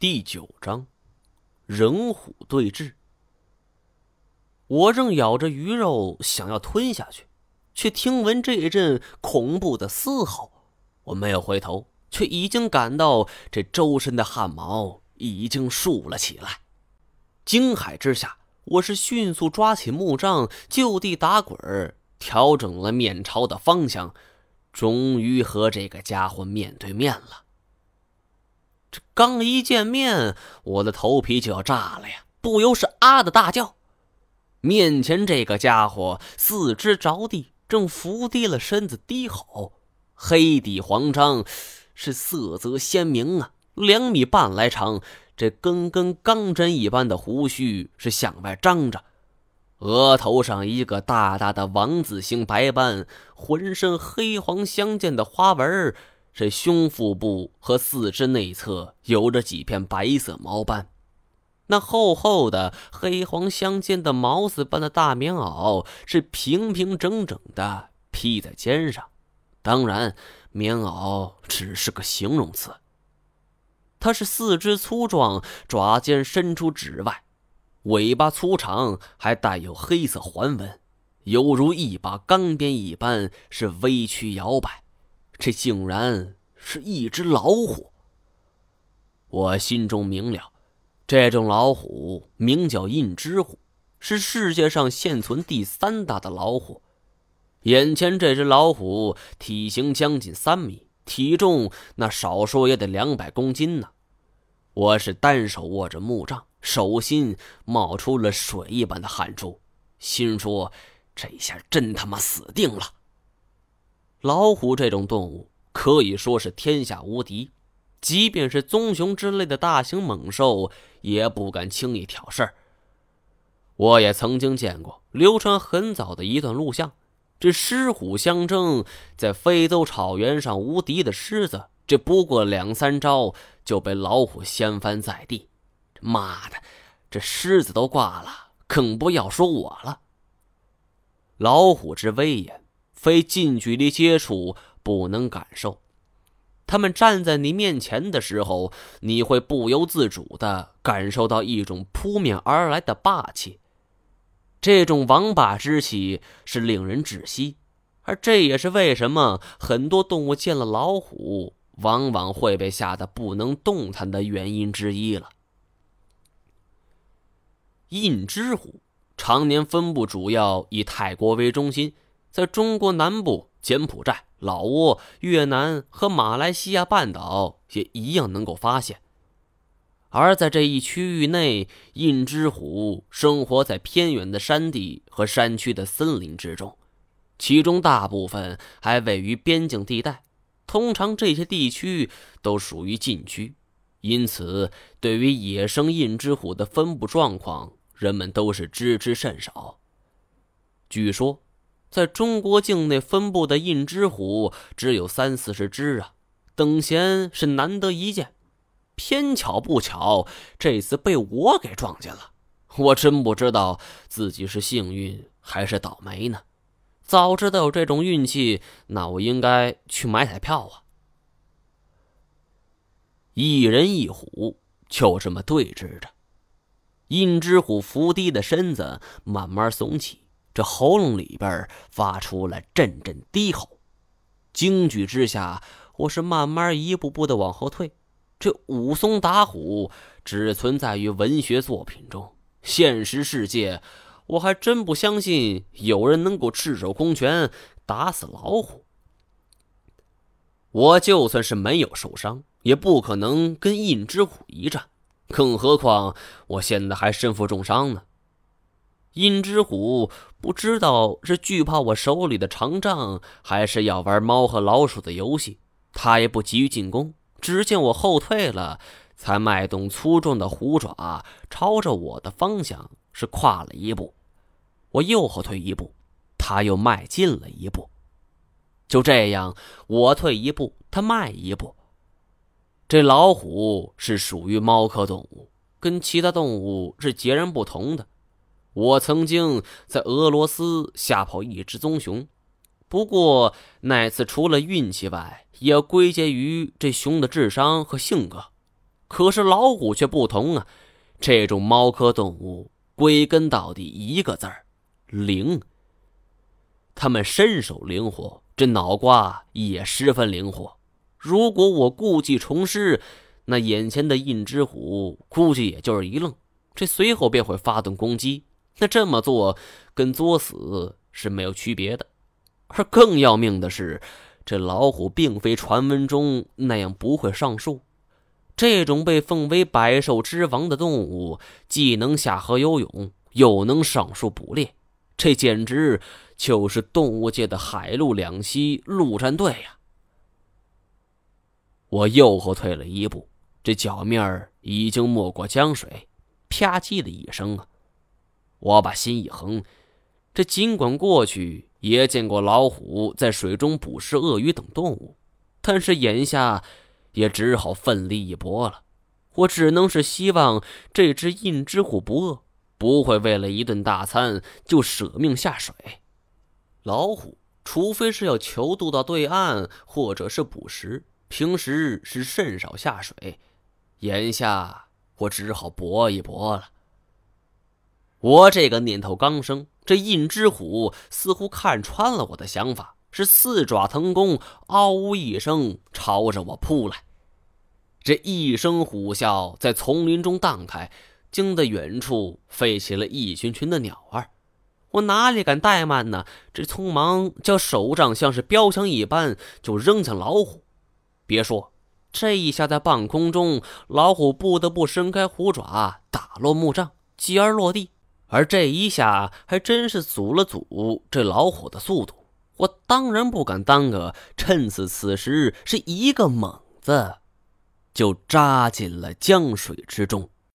第九章，人虎对峙。我正咬着鱼肉想要吞下去，却听闻这一阵恐怖的嘶吼。我没有回头，却已经感到这周身的汗毛已经竖了起来。惊骇之下，我是迅速抓起木杖，就地打滚儿，调整了面朝的方向，终于和这个家伙面对面了。这刚一见面，我的头皮就要炸了呀！不由是啊的大叫。面前这个家伙四肢着地，正伏低了身子低吼，黑底黄章，是色泽鲜明啊，两米半来长，这根根钢针一般的胡须是向外张着，额头上一个大大的王字形白斑，浑身黑黄相间的花纹儿这胸腹部和四肢内侧有着几片白色毛斑，那厚厚的黑黄相间的毛子般的大棉袄是平平整整的披在肩上。当然，棉袄只是个形容词。它是四肢粗壮，爪尖伸出指外，尾巴粗长，还带有黑色环纹，犹如一把钢鞭一般，是微曲摇摆。这竟然是一只老虎！我心中明了，这种老虎名叫印支虎，是世界上现存第三大的老虎。眼前这只老虎体型将近三米，体重那少说也得两百公斤呢。我是单手握着木杖，手心冒出了水一般的汗珠，心说：这下真他妈死定了！老虎这种动物可以说是天下无敌，即便是棕熊之类的大型猛兽也不敢轻易挑事儿。我也曾经见过流传很早的一段录像，这狮虎相争，在非洲草原上无敌的狮子，这不过两三招就被老虎掀翻在地。妈的，这狮子都挂了，更不要说我了。老虎之威严。非近距离接触不能感受，他们站在你面前的时候，你会不由自主的感受到一种扑面而来的霸气。这种王霸之气是令人窒息，而这也是为什么很多动物见了老虎，往往会被吓得不能动弹的原因之一了。印支虎常年分布主要以泰国为中心。在中国南部、柬埔寨、老挝、越南和马来西亚半岛也一样能够发现。而在这一区域内，印支虎生活在偏远的山地和山区的森林之中，其中大部分还位于边境地带。通常这些地区都属于禁区，因此对于野生印支虎的分布状况，人们都是知之甚少。据说。在中国境内分布的印支虎只有三四十只啊，等闲是难得一见。偏巧不巧，这次被我给撞见了。我真不知道自己是幸运还是倒霉呢。早知道有这种运气，那我应该去买彩票啊。一人一虎就这么对峙着，印支虎伏低的身子慢慢耸起。这喉咙里边发出了阵阵低吼，惊惧之下，我是慢慢一步步的往后退。这武松打虎只存在于文学作品中，现实世界，我还真不相信有人能够赤手空拳打死老虎。我就算是没有受伤，也不可能跟印之虎一战，更何况我现在还身负重伤呢。阴之虎不知道是惧怕我手里的长杖，还是要玩猫和老鼠的游戏，他也不急于进攻。只见我后退了，才迈动粗壮的虎爪，朝着我的方向是跨了一步。我又后退一步，他又迈进了一步。就这样，我退一步，他迈一步。这老虎是属于猫科动物，跟其他动物是截然不同的。我曾经在俄罗斯吓跑一只棕熊，不过那次除了运气外，也归结于这熊的智商和性格。可是老虎却不同啊，这种猫科动物归根到底一个字儿——灵。它们身手灵活，这脑瓜也十分灵活。如果我故技重施，那眼前的印之虎估计也就是一愣，这随后便会发动攻击。那这么做跟作死是没有区别的。而更要命的是，这老虎并非传闻中那样不会上树。这种被奉为百兽之王的动物，既能下河游泳，又能上树捕猎，这简直就是动物界的海陆两栖陆战队呀！我又后退了一步，这脚面已经没过江水，啪叽的一声啊！我把心一横，这尽管过去也见过老虎在水中捕食鳄鱼等动物，但是眼下也只好奋力一搏了。我只能是希望这只印之虎不饿，不会为了一顿大餐就舍命下水。老虎，除非是要求渡到对岸，或者是捕食。平时是甚少下水，眼下我只好搏一搏了。我这个念头刚生，这印之虎似乎看穿了我的想法，是四爪腾空，嗷呜一声朝着我扑来。这一声虎啸在丛林中荡开，惊得远处飞起了一群群的鸟儿。我哪里敢怠慢呢？这匆忙将手杖像是标枪一般就扔向老虎。别说，这一下在半空中，老虎不得不伸开虎爪打落木杖，继而落地。而这一下还真是阻了阻这老虎的速度。我当然不敢耽搁，趁此此时是一个猛子，就扎进了江水之中。